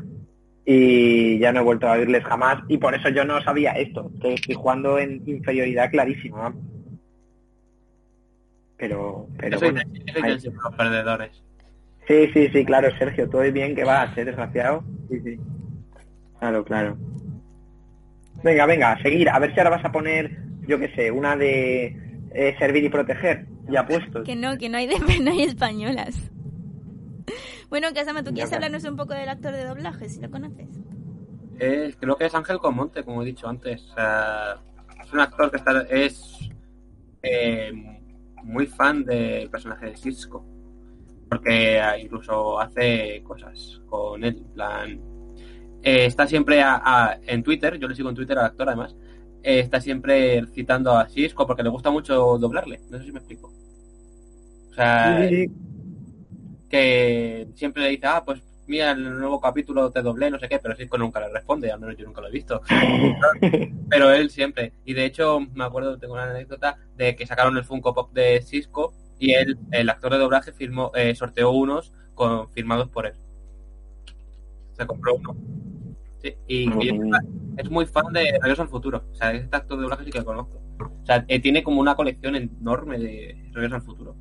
Speaker 2: y ya no he vuelto a verles jamás y por eso yo no sabía esto, que estoy jugando en inferioridad clarísima. Pero, pero
Speaker 3: Yo soy,
Speaker 2: bueno.
Speaker 3: yo soy de los perdedores.
Speaker 2: Sí, sí, sí, claro, Sergio, todo es bien que va a ser desgraciado. Sí, sí. Claro, claro. Venga, venga, a seguir. A ver si ahora vas a poner, yo qué sé, una de eh, servir y proteger. Ya puestos.
Speaker 1: Que no, que no hay, de, no hay españolas. Bueno, Casama, ¿tú quieres hablarnos un poco del actor de doblaje, si lo conoces?
Speaker 3: Es- creo que es Ángel Comonte, como he dicho antes. Es un actor que está, es eh, muy fan del personaje de Cisco. Porque incluso hace cosas con él. En plan, eh, está siempre a- a- en Twitter, yo le sigo en Twitter al actor además. Eh, está siempre citando a Cisco porque le gusta mucho doblarle. No sé si me explico. O sea,
Speaker 2: Sí, sí, sí.
Speaker 3: que siempre le dice, ah, pues mira, en el nuevo capítulo te doblé, no sé qué, pero Cisco nunca le responde, al menos yo nunca lo he visto. pero él siempre. Y de hecho, me acuerdo, tengo una anécdota de que sacaron el Funko Pop de Cisco y él, el actor de doblaje, firmó, eh, sorteó unos con, firmados por él. Se compró uno. Sí, y, es, es muy fan de Regreso al Futuro. O sea, este actor de doblaje sí que lo conozco. O sea, eh, tiene como una colección enorme de Regreso al Futuro.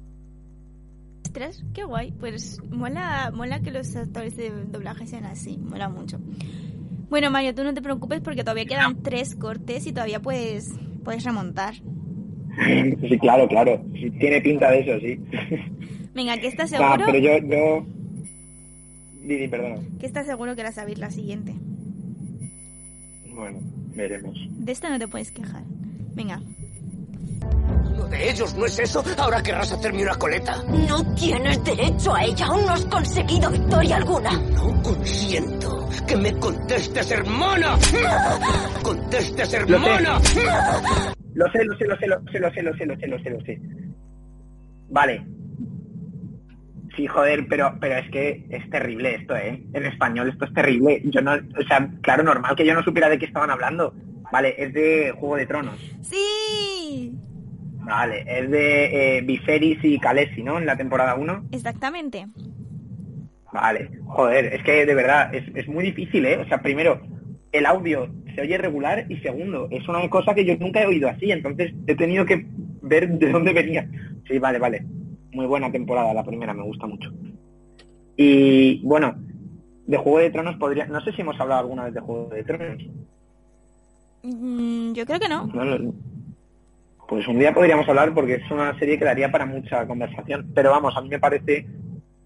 Speaker 1: Ostras, qué guay. Pues mola, mola que los actores de doblaje sean así, mola mucho. Bueno, Mario, tú no te preocupes porque todavía quedan tres cortes y todavía puedes, puedes remontar.
Speaker 2: Sí, claro, claro. Sí, tiene pinta de eso, sí.
Speaker 1: Venga, que estás
Speaker 2: Ah,
Speaker 1: seguro,
Speaker 2: pero yo, yo... Didi, perdona.
Speaker 1: que estás seguro que la sabéis la siguiente.
Speaker 2: Bueno, veremos.
Speaker 1: De esta no te puedes quejar. Venga.
Speaker 5: Lo de ellos no es eso. Ahora querrás hacerme una coleta.
Speaker 6: No tienes derecho a ella. Aún no has conseguido victoria alguna.
Speaker 5: No consiento que me contestes, hermana. Contestes, hermana.
Speaker 2: Lo sé, lo sé, lo sé, lo sé, lo sé, lo sé, lo sé, lo sé. Lo sé. Vale, Sí, joder, pero, pero es que es terrible esto, ¿eh? En español esto es terrible. Yo no, o sea, claro, normal que yo no supiera de qué estaban hablando. Vale, es de Juego de Tronos.
Speaker 1: Sí,
Speaker 2: Vale, es de eh, Viserys y Khaleesi, ¿no? En la temporada 1.
Speaker 1: exactamente.
Speaker 2: Vale, joder, es que de verdad es, es muy difícil, ¿eh? O sea, primero, el audio se oye regular y segundo, es una cosa que yo nunca he oído así, entonces he tenido que ver de dónde venía. Sí, vale, vale. Muy buena temporada, la primera, me gusta mucho. Y bueno, de Juego de Tronos podría... No sé si hemos hablado alguna vez de Juego de Tronos.
Speaker 1: Mm, yo creo que no.
Speaker 2: Pues un día podríamos hablar porque es una serie que daría para mucha conversación. Pero vamos, a mí me parece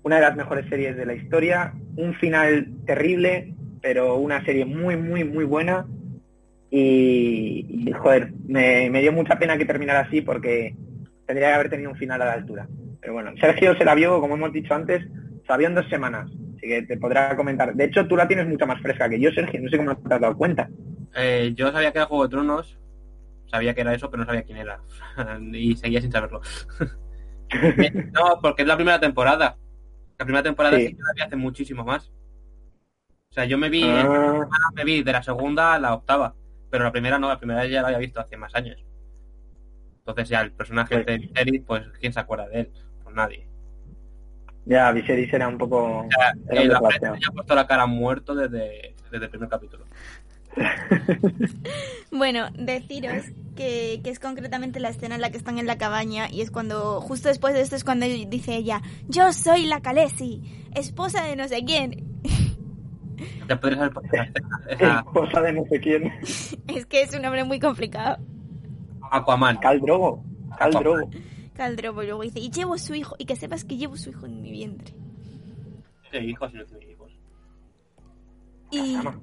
Speaker 2: una de las mejores series de la historia, un final terrible, pero una serie muy, muy, muy buena. Y, y, joder, me, me dio mucha pena que terminara así porque tendría que haber tenido un final a la altura. Pero bueno, Sergio se la vio, como hemos dicho antes, se la vio en dos semanas, así que te podrá comentar. De hecho, tú la tienes mucho más fresca que yo, Sergio, no sé cómo te has dado cuenta.
Speaker 3: Eh, yo sabía que era Juego de Tronos, sabía que era eso, pero no sabía quién era. y seguía sin saberlo. no, porque es la primera temporada. La primera temporada
Speaker 2: Sí.
Speaker 3: sí, que la vi hace muchísimo más. O sea, yo me vi,
Speaker 2: Ah,
Speaker 3: me vi de la segunda a la octava, pero la primera no, la primera ya la había visto hace más años. Entonces ya el personaje de Viserys, pues ¿quién se acuerda de él? Nadie.
Speaker 2: Ya, Viserys era un poco...
Speaker 3: O sea,
Speaker 2: era
Speaker 3: eh,
Speaker 2: un
Speaker 3: la ya ha puesto la cara muerto desde, desde el primer capítulo.
Speaker 1: Bueno, deciros que, que es concretamente la escena en la que están en la cabaña y es cuando, justo después de esto es cuando dice ella, yo soy la Khaleesi, esposa de no sé quién.
Speaker 3: Ya podrías haber esa
Speaker 2: Esposa de no sé quién.
Speaker 1: Es que es un nombre muy complicado.
Speaker 3: Aquaman.
Speaker 2: Cal Drogo. Cal Drogo.
Speaker 1: Caldrobo luego dice, y llevo su hijo, y que sepas que llevo su hijo en mi vientre.
Speaker 3: Sí, hijos y no tiene hijos.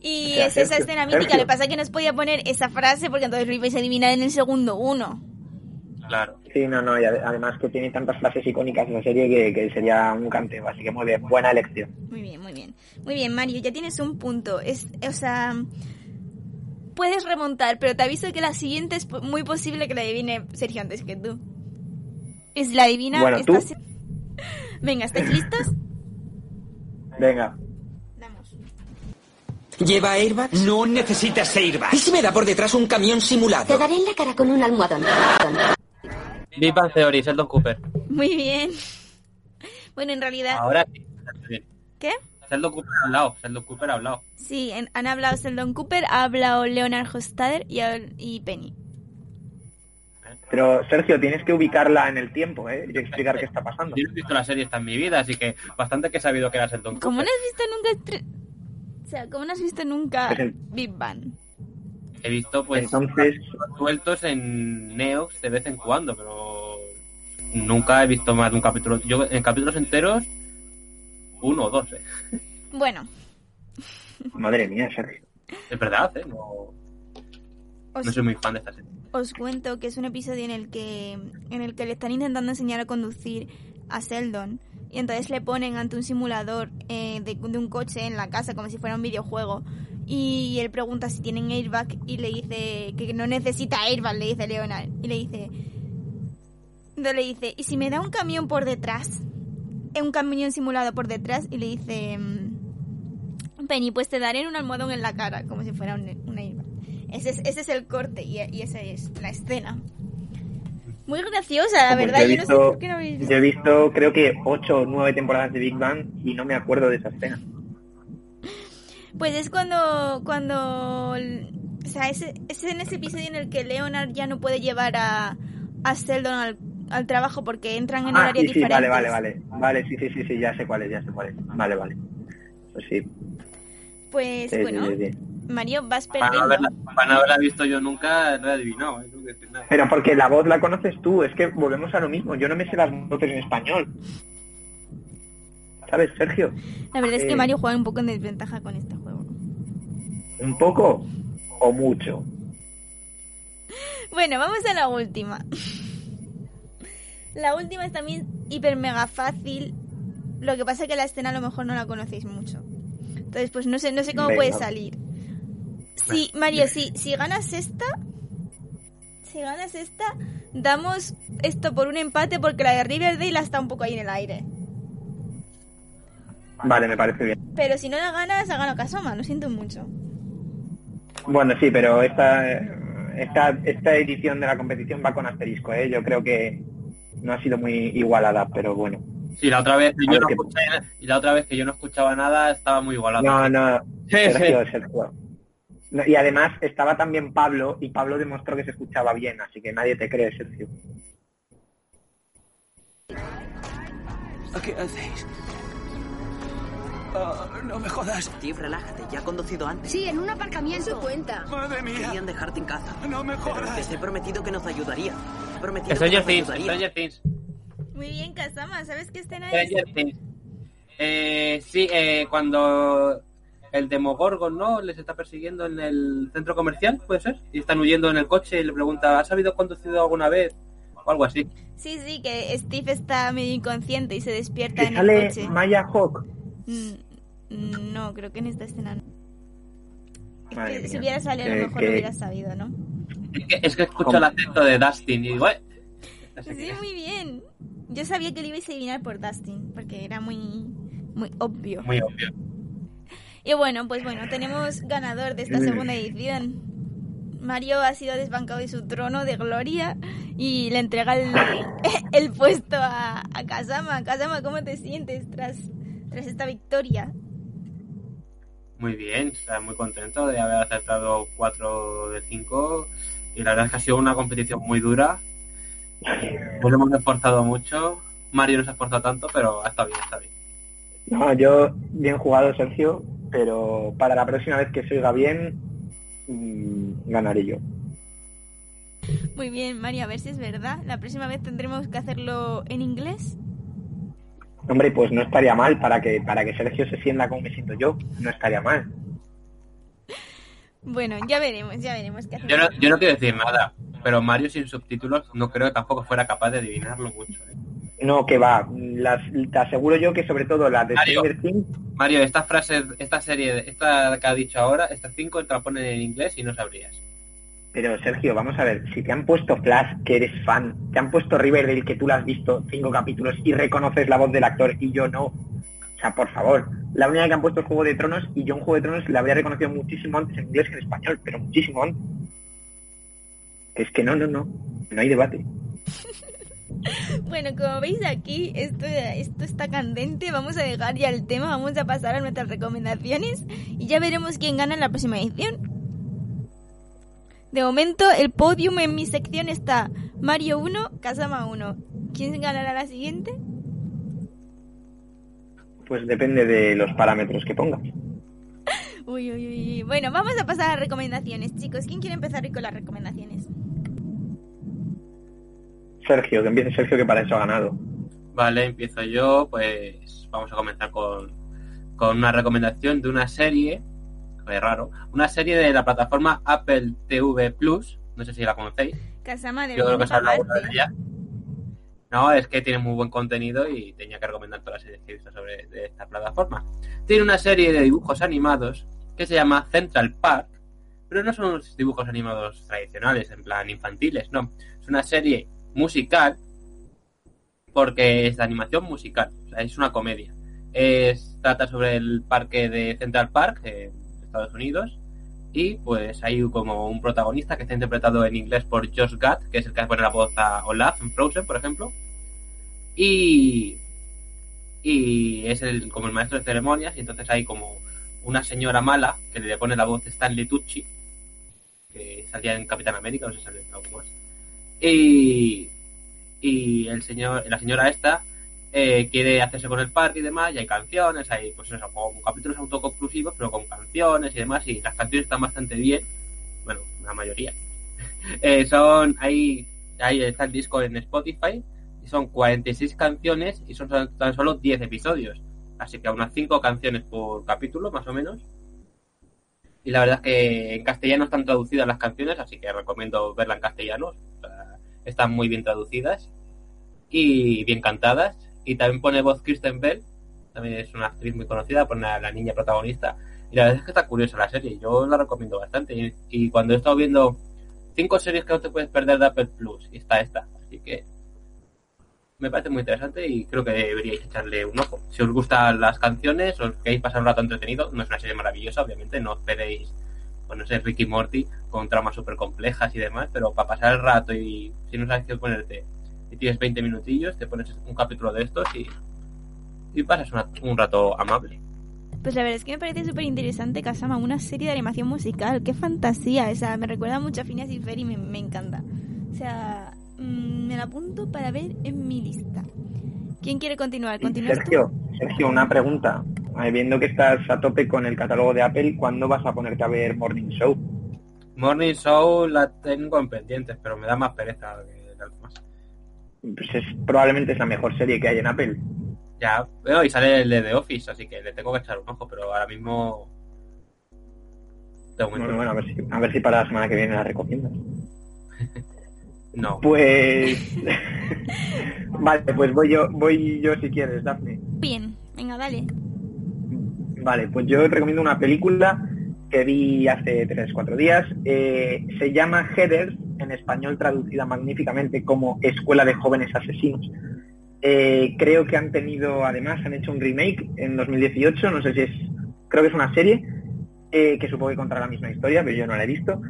Speaker 1: Y, es esa escena mítica, le pasa que no os podía poner esa frase porque entonces lo ibais a adivinar en el segundo uno.
Speaker 3: Claro.
Speaker 2: Sí, no, no, y ade- además que tiene tantas frases icónicas la serie que, que sería un canteo, así que muy bien, buena elección.
Speaker 1: Muy bien, muy bien. Muy bien, Mario, ya tienes un punto. Es, o sea, puedes remontar, pero te aviso que la siguiente es muy posible que la adivine Sergio antes que tú. Es la adivina.
Speaker 2: Bueno, tú.
Speaker 1: se- Venga, ¿estáis listos?
Speaker 2: Venga,
Speaker 1: Vamos.
Speaker 7: ¿Lleva airbags?
Speaker 5: No necesitas airbags.
Speaker 7: ¿Y si me da por detrás un camión
Speaker 6: Te
Speaker 7: simulado?
Speaker 6: daré en la cara con un almohadón.
Speaker 3: Big Bang Theory, Sheldon Cooper.
Speaker 1: Muy bien. Bueno, en realidad,
Speaker 3: Ahora sí.
Speaker 1: ¿qué?
Speaker 3: Sheldon Cooper ha hablado. Sheldon Cooper ha hablado.
Speaker 1: Sí, en- han hablado Sheldon Cooper, ha hablado Leonard Hofstadter y, Penny.
Speaker 2: pero Sergio, tienes que ubicarla en el tiempo, ¿eh? Y explicar qué está pasando.
Speaker 3: Yo no he visto la serie esta en mi vida, así que bastante que he sabido que era Sheldon Cooper.
Speaker 1: ¿Cómo no has visto nunca... tre- O sea, ¿cómo no has visto nunca
Speaker 2: Pues el-
Speaker 1: Big Bang?
Speaker 3: He visto pues
Speaker 2: Entonces,
Speaker 3: sueltos en Neox de vez en cuando, pero nunca he visto más de un capítulo. Yo en capítulos enteros, uno o dos, ¿eh?
Speaker 1: Bueno,
Speaker 2: madre mía, Sergio.
Speaker 3: Es verdad, ¿eh? No,
Speaker 1: os,
Speaker 3: no soy muy fan de esta serie.
Speaker 1: os cuento que es un episodio en el que en el que le están intentando enseñar a conducir a Sheldon y entonces le ponen ante un simulador eh, de, de un coche en la casa como si fuera un videojuego y él pregunta si tienen airbag y le dice que no necesita airbag le dice Leonard y le dice entonces le dice y si me da un camión por detrás un camión simulado por detrás y le dice mm, Penny pues te daré un almohadón en la cara como si fuera un, un airbag ese es, ese es el corte y, y esa es la escena. Muy graciosa, la
Speaker 2: Pues
Speaker 1: verdad.
Speaker 2: yo he
Speaker 1: Yo no sé
Speaker 2: visto-
Speaker 1: por qué no habéis visto.
Speaker 2: Yo he visto, creo que ocho o nueve temporadas de Big Bang y no me acuerdo de esa escena.
Speaker 1: Pues es cuando. cuando o sea, es, es en ese episodio en el que Leonard ya no puede llevar a, a Sheldon al, al trabajo porque entran en
Speaker 2: Ah,
Speaker 1: horarios
Speaker 2: sí, sí,
Speaker 1: diferentes.
Speaker 2: vale, vale, vale. Vale, sí, sí, sí, sí, ya sé cuál es, ya sé cuál es. Vale, vale. Pues sí.
Speaker 1: Pues
Speaker 2: sí,
Speaker 1: bueno,
Speaker 2: sí, sí.
Speaker 1: Mario, vas
Speaker 3: Para no,
Speaker 1: perdiendo.
Speaker 3: haberla, para no haberla visto yo nunca, no he adivinado, ¿eh? No.
Speaker 2: Pero porque la voz la conoces tú, es que volvemos a lo mismo. Yo no me sé las voces en español. ¿Sabes, Sergio?
Speaker 1: La verdad es que
Speaker 2: Eh.
Speaker 1: Mario juega un poco en desventaja con este juego.
Speaker 2: ¿Un poco o mucho?
Speaker 1: Bueno, vamos a la última. La última es también hiper mega fácil. Lo que pasa es que la escena a lo mejor no la conocéis mucho. Entonces, pues no sé, no sé cómo
Speaker 2: Venga.
Speaker 1: puede salir. Sí, Mario, si, si ganas esta, si ganas esta, damos esto por un empate porque la de Riverdale está un poco ahí en el aire.
Speaker 2: Vale, me parece bien.
Speaker 1: Pero si no la ganas, ha ganado Kasoma, lo siento mucho.
Speaker 2: Bueno, sí, pero esta, esta, esta edición de la competición va con asterisco, ¿eh? Yo creo que no ha sido muy igualada, pero bueno.
Speaker 3: Sí, la otra vez que yo no escuché, y la otra vez que yo no escuchaba nada estaba muy igualado.
Speaker 2: No, no, Sergio. Sergio. No, y además estaba también Pablo y Pablo demostró que se escuchaba bien, así que nadie te cree, Sergio.
Speaker 4: No me jodas.
Speaker 7: Steve, relájate. ¿Ya ha conducido antes?
Speaker 6: Sí, en un aparcamiento. cuenta.
Speaker 4: Madre mía.
Speaker 7: Querían dejarte en casa.
Speaker 4: No me
Speaker 7: Pero
Speaker 4: jodas.
Speaker 7: les he prometido que nos ayudaría. He prometido que
Speaker 3: Stranger
Speaker 7: nos
Speaker 3: Things,
Speaker 7: ayudaría.
Speaker 3: Things.
Speaker 1: Muy bien, Kasama, ¿sabes qué escena es?
Speaker 3: Things. Eh, sí, eh, cuando el Demogorgon, ¿no? Les está persiguiendo en el centro comercial, ¿puede ser? Y están huyendo en el coche y le pregunta, ¿has habido conducido alguna vez? O algo así.
Speaker 1: Sí, sí, que Steve está medio inconsciente y se despierta
Speaker 2: Que
Speaker 1: en el coche.
Speaker 2: Maya Hawk.
Speaker 1: Mm, No, creo que en esta escena no. Es
Speaker 2: Madre
Speaker 1: que
Speaker 2: mía.
Speaker 1: si hubiera salido a lo mejor
Speaker 2: que-
Speaker 1: lo hubiera sabido, ¿no?
Speaker 3: Es que, es que escucho
Speaker 2: ¿Cómo?
Speaker 3: el acento de Dustin y digo, "Eh".
Speaker 1: Sí, muy bien. Yo sabía que le ibais a adivinar por Dustin, porque era muy, muy obvio.
Speaker 3: Muy obvio.
Speaker 1: Y bueno, pues bueno, tenemos ganador de esta segunda edición. Mario ha sido desbancado de su trono de gloria y le entrega el, el puesto a, a Kazama. Kazama, ¿cómo te sientes tras, tras esta victoria?
Speaker 3: Muy bien, está muy contento de haber aceptado 4 de 5 y la verdad es que ha sido una competición muy dura. Nos hemos esforzado mucho. Mario no se ha esforzado tanto, pero está bien, está bien.
Speaker 2: No, yo bien jugado, Sergio, pero para la próxima vez que se oiga bien, mm, ganaré yo.
Speaker 1: Muy bien, Mario, a ver si es verdad. La próxima vez tendremos que hacerlo en inglés.
Speaker 2: Hombre, pues no estaría mal para que para que Sergio se sienta como me siento yo. No estaría mal.
Speaker 1: Bueno, ya veremos, ya veremos qué hacemos.
Speaker 3: Yo no, yo no quiero decir nada, pero Mario sin subtítulos no creo que tampoco fuera capaz de adivinarlo mucho. ¿eh?
Speaker 2: No, que va. Las, te aseguro yo que sobre todo las de
Speaker 3: Mario.
Speaker 2: Things,
Speaker 3: Mario, esta frase, esta serie, esta que ha dicho ahora, estas cinco te la ponen en inglés y no sabrías.
Speaker 2: Pero Sergio, vamos a ver, si te han puesto Flash, que eres fan, te han puesto Riverdale, que tú la has visto cinco capítulos y reconoces la voz del actor y yo no. O sea, por favor, la única que han puesto es Juego de Tronos y yo en Juego de Tronos la habría reconocido muchísimo antes en inglés que en español, pero muchísimo antes. Es que no, no, no, no hay debate.
Speaker 1: Bueno, como veis aquí, esto, esto está candente. Vamos a dejar ya el tema, vamos a pasar a nuestras recomendaciones y ya veremos quién gana en la próxima edición. De momento, el podium en mi sección está Mario 1, Kazama 1. ¿Quién ganará la siguiente?
Speaker 2: Pues depende de los parámetros que pongas.
Speaker 1: Uy, uy, uy. Bueno, vamos a pasar a recomendaciones, chicos. ¿Quién quiere empezar hoy con las recomendaciones?
Speaker 2: Sergio, que empiece Sergio, que para eso ha ganado.
Speaker 3: Vale, empiezo yo, pues vamos a comenzar con, con una recomendación de una serie, es raro, una serie de la plataforma Apple TV Plus, no sé si la conocéis,
Speaker 1: Kazama de
Speaker 3: yo creo que os hablado de ella. No, es que tiene muy buen contenido y tenía que recomendar todas las series que he visto sobre de esta plataforma. Tiene una serie de dibujos animados que se llama Central Park, pero no son los dibujos animados tradicionales, en plan infantiles, no. Es una serie musical porque es de animación musical, o sea, es una comedia. Es, trata sobre el parque de Central Park Estados Unidos y pues hay como un protagonista que está interpretado en inglés por Josh Gad, que es el que pone la voz a Olaf en Frozen, por ejemplo. Y, y es el, como el maestro de ceremonias y entonces hay como una señora mala que le pone la voz de Stanley Tucci, que salía en Capitán América, no sé si salió en algo más. Y, y el señor, la señora esta eh, quiere hacerse con el parque y demás, y hay canciones, hay pues eso, como capítulos autoconclusivos, pero con canciones y demás, y las canciones están bastante bien, bueno, la mayoría. Eh, son, ahí, ahí está el disco en Spotify, y son 46 canciones y son tan- solo 10 episodios, así que unas 5 canciones por capítulo, más o menos. Y la verdad es que en castellano están traducidas las canciones, así que recomiendo verla en castellano. Están muy bien traducidas y bien cantadas. Y también pone voz Kristen Bell, también es una actriz muy conocida, pone la niña protagonista. Y la verdad es que está curiosa la serie, yo la recomiendo bastante. Y, cuando he estado viendo cinco series que no te puedes perder de Apple Plus, y está esta. Así que me parece muy interesante y creo que deberíais echarle un ojo. Si os gustan las canciones, os queréis pasar un rato entretenido, no es una serie maravillosa, obviamente, no esperéis, pues no sé, Ricky Morty con tramas súper complejas y demás, pero para pasar el rato y si no sabes qué ponerte y tienes 20 minutillos, te pones un capítulo de estos y, y pasas una- un rato amable.
Speaker 1: Pues la verdad es que me parece súper interesante Kazama, una serie de animación musical. ¡Qué fantasía! O sea, me recuerda mucho a Phineas y Ferb y me, me encanta. O sea, mm, me la apunto para ver en mi lista. ¿Quién quiere continuar? ¿Continúas tú?
Speaker 2: Sergio, Sergio, una pregunta. Viendo que estás a tope con el catálogo de Apple, ¿cuándo vas a ponerte a ver Morning Show?
Speaker 3: Morning Show la tengo en pendientes, pero me da más pereza que las demás.
Speaker 2: Pues es, probablemente es la mejor serie que hay en Apple.
Speaker 3: Ya, veo y sale el de The Office, así que le tengo que echar un ojo, pero ahora mismo. De momento,
Speaker 2: Bueno, bueno, a ver si, a ver si para la semana que viene la recomiendas.
Speaker 3: no.
Speaker 2: Pues vale, pues voy yo, voy yo si quieres, Daphne.
Speaker 1: Bien, venga, dale.
Speaker 2: Vale, pues yo recomiendo una película que vi hace 3-4 días. Eh, se llama Headers, en español traducida magníficamente como Escuela de Jóvenes Asesinos. Eh, creo que han tenido, además, han hecho un remake en 2018, no sé si es, creo que es una serie, eh, que supongo que contará la misma historia, pero yo no la he visto.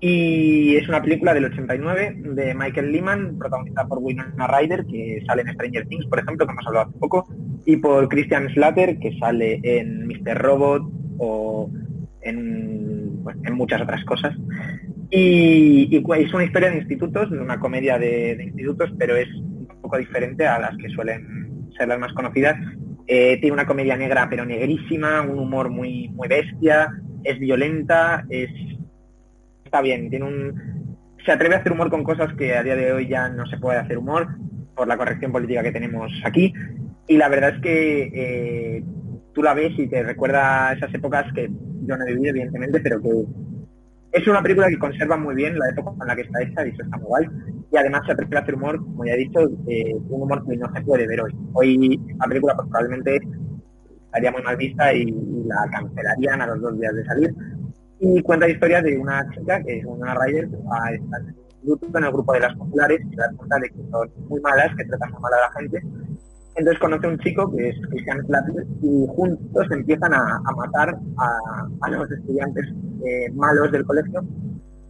Speaker 2: Y es una película del 89 de Michael Lehman, protagonizada por Winona Ryder, que sale en Stranger Things, por ejemplo, que hemos hablado hace poco, y por Christian Slater, que sale en Mr. Robot o en, pues, en muchas otras cosas. Y, es una historia de institutos, una comedia de, de, institutos, pero es un poco diferente a las que suelen ser las más conocidas. Eh, tiene una comedia negra, pero negrísima, un humor muy, muy bestia, es violenta, es está bien, tiene un se atreve a hacer humor con cosas que a día de hoy ya no se puede hacer humor por la corrección política que tenemos aquí. Y la verdad es que eh, tú la ves y te recuerda esas épocas que yo no he vivido, evidentemente, pero que es una película que conserva muy bien la época en la que está hecha y eso está muy guay. Y además se atreve a hacer humor, como ya he dicho, eh, un humor que no se puede ver hoy. Hoy la película pues, probablemente estaría muy mal vista y, la cancelarían a los dos días de salir y cuenta la historia de una chica que es una va a estar en el grupo de las populares y se da cuenta de que son muy malas, que tratan muy mal a la gente. Entonces conoce a un chico que es Christian Slater y juntos empiezan a, matar a, a, los estudiantes eh, malos del colegio,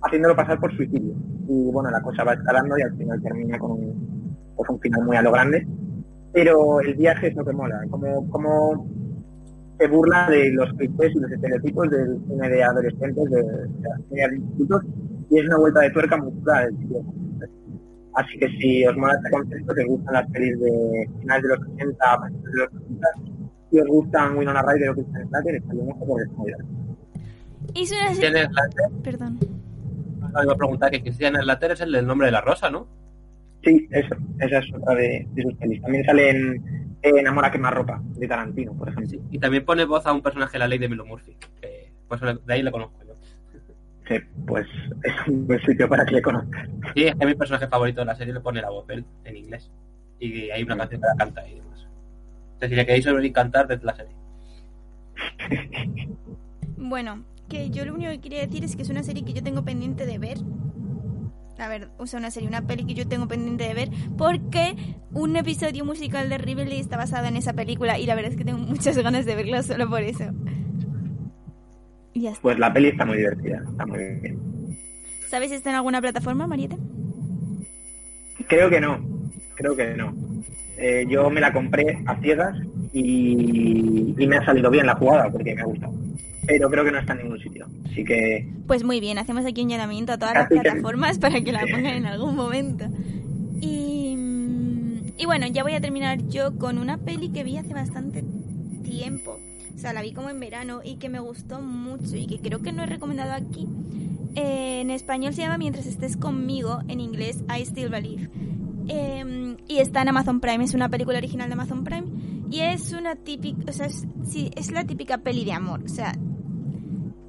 Speaker 2: haciéndolo pasar por suicidio. Y bueno, la cosa va escalando y al final termina con un, pues un final muy a lo grande. Pero el viaje es lo que mola, como, como se burla de los clichés y los estereotipos del cine de adolescentes, de, de de y es una vuelta de tuerca muy dura del tío. Así que si os mola este concepto, que os gustan las pelis de finales de los 80, principios de los 80, si os gustan Winona Ryder o Christian Slater, está bien esto porque es muy
Speaker 1: Hizo una
Speaker 3: Slater,
Speaker 1: Perdón.
Speaker 3: ah, iba a preguntar que Christian Slater es el del nombre de la rosa, ¿no?
Speaker 2: Sí, eso, esa es otra de, de sus pelis. También sale en, en Amor a quemarropa, de Tarantino, por ejemplo.
Speaker 3: Sí, y también pone voz a un personaje de la ley de Milo Murphy, que pues de ahí le conozco
Speaker 2: pues es un buen sitio para que le conozcas.
Speaker 3: Sí, es que mi personaje favorito de la serie le pone la voz él en inglés. Y hay una
Speaker 2: Sí.
Speaker 3: canción que la canta y demás. Es decir, que ahí sobre cantar desde la serie.
Speaker 1: Bueno, que yo lo único que quería decir es que es una serie que yo tengo pendiente de ver. A ver, o sea, una serie, una peli que yo tengo pendiente de ver, porque un episodio musical de Riverdale está basado en esa película y la verdad es que tengo muchas ganas de verlo solo por eso.
Speaker 2: Pues la peli está muy divertida, está muy bien.
Speaker 1: ¿Sabes si está en alguna plataforma, Marieta?
Speaker 2: Creo que no, creo que no. Eh, yo me la compré a ciegas y, y me ha salido bien la jugada porque me ha gustado. Pero creo que no está en ningún sitio. Así que
Speaker 1: Pues muy bien, hacemos aquí un llamamiento a todas las
Speaker 2: que-
Speaker 1: plataformas para que la pongan en algún momento. Y, y bueno, ya voy a terminar yo con una peli que vi hace bastante tiempo. O sea, la vi como en verano y que me gustó mucho y que creo que no he recomendado aquí. Eh, en español se llama Mientras estés conmigo, en inglés I Still Believe. Eh, y está en Amazon Prime, es una película original de Amazon Prime. Y es una típica, o sea, es, sí, es la típica peli de amor. O sea,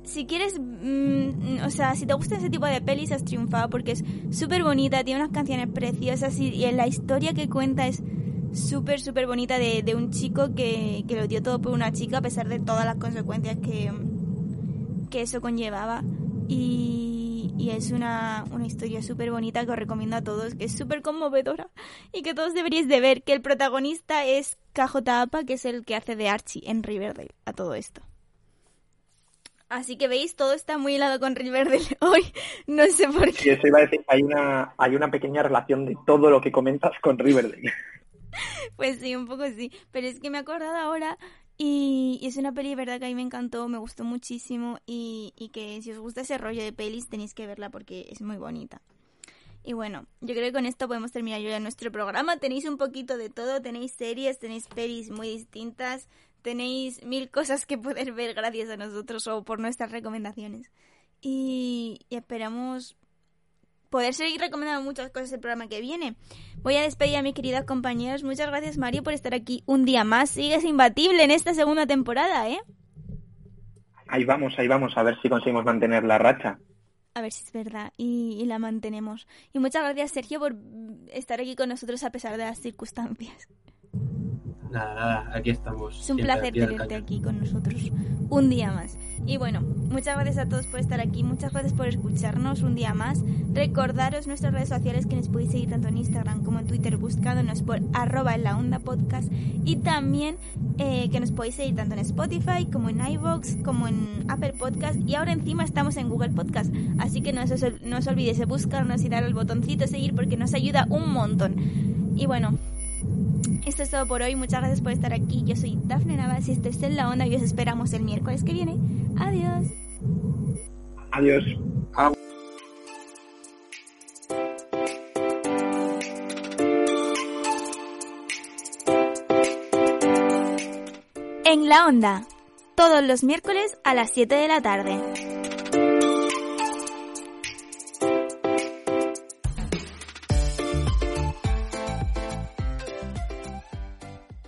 Speaker 1: si quieres, mm, o sea, si te gusta ese tipo de pelis, has triunfado porque es súper bonita, tiene unas canciones preciosas y la historia que cuenta es súper, súper bonita de, de un chico que, que lo dio todo por una chica a pesar de todas las consecuencias que, que eso conllevaba. Y, y es una, una historia súper bonita que os recomiendo a todos, que es súper conmovedora y que todos deberíais de ver, que el protagonista es KJ Apa, que es el que hace de Archie en Riverdale, a todo esto. Así que veis, todo está muy hilado con Riverdale hoy. No sé por qué.
Speaker 2: eso iba a decir, hay una, hay una pequeña relación de todo lo que comentas con Riverdale.
Speaker 1: Pues sí, un poco sí. Pero es que me he acordado ahora y, es una peli, verdad, que a mí me encantó, me gustó muchísimo y, y que si os gusta ese rollo de pelis tenéis que verla porque es muy bonita. Y bueno, yo creo que con esto podemos terminar ya nuestro programa. Tenéis un poquito de todo, tenéis series, tenéis pelis muy distintas, tenéis mil cosas que poder ver gracias a nosotros o por nuestras recomendaciones. Y, y esperamos poder seguir recomendando muchas cosas el programa que viene. Voy a despedir a mis queridas compañeras. Muchas gracias, Mario, por estar aquí un día más. Sigues imbatible en esta segunda temporada, ¿eh?
Speaker 2: Ahí vamos, ahí vamos, a ver si conseguimos mantener la racha.
Speaker 1: A ver si es verdad y, y la mantenemos. Y muchas gracias, Sergio, por estar aquí con nosotros a pesar de las circunstancias.
Speaker 3: Nada, nada, aquí estamos.
Speaker 1: Es un placer tenerte aquí con nosotros un día más. Y bueno, muchas gracias a todos por estar aquí, muchas gracias por escucharnos un día más. Recordaros nuestras redes sociales que nos podéis seguir tanto en Instagram como en Twitter buscándonos por arroba en la onda podcast y también eh, que nos podéis seguir tanto en Spotify como en iVoox como en Apple Podcast y ahora encima estamos en Google Podcast. Así que no os, no os olvidéis de buscarnos y dar al botoncito seguir porque nos ayuda un montón. Y bueno, esto es todo por hoy. Muchas gracias por estar aquí. Yo soy Dafne Navas y esto es En la Onda y os esperamos el miércoles que viene. Adiós.
Speaker 2: Adiós.
Speaker 1: En la Onda, todos los miércoles a las 7 de la tarde.